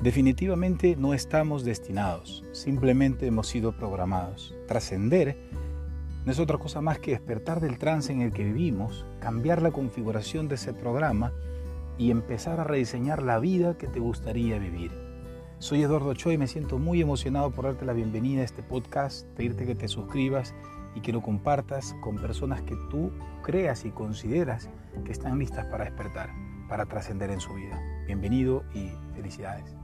Definitivamente no estamos destinados, simplemente hemos sido programados. Trascender no es otra cosa más que despertar del trance en el que vivimos, cambiar la configuración de ese programa y empezar a rediseñar la vida que te gustaría vivir. Soy Eduardo Choi y me siento muy emocionado por darte la bienvenida a este podcast, pedirte que te suscribas y que lo compartas con personas que tú creas y consideras que están listas para despertar, para trascender en su vida. Bienvenido y felicidades.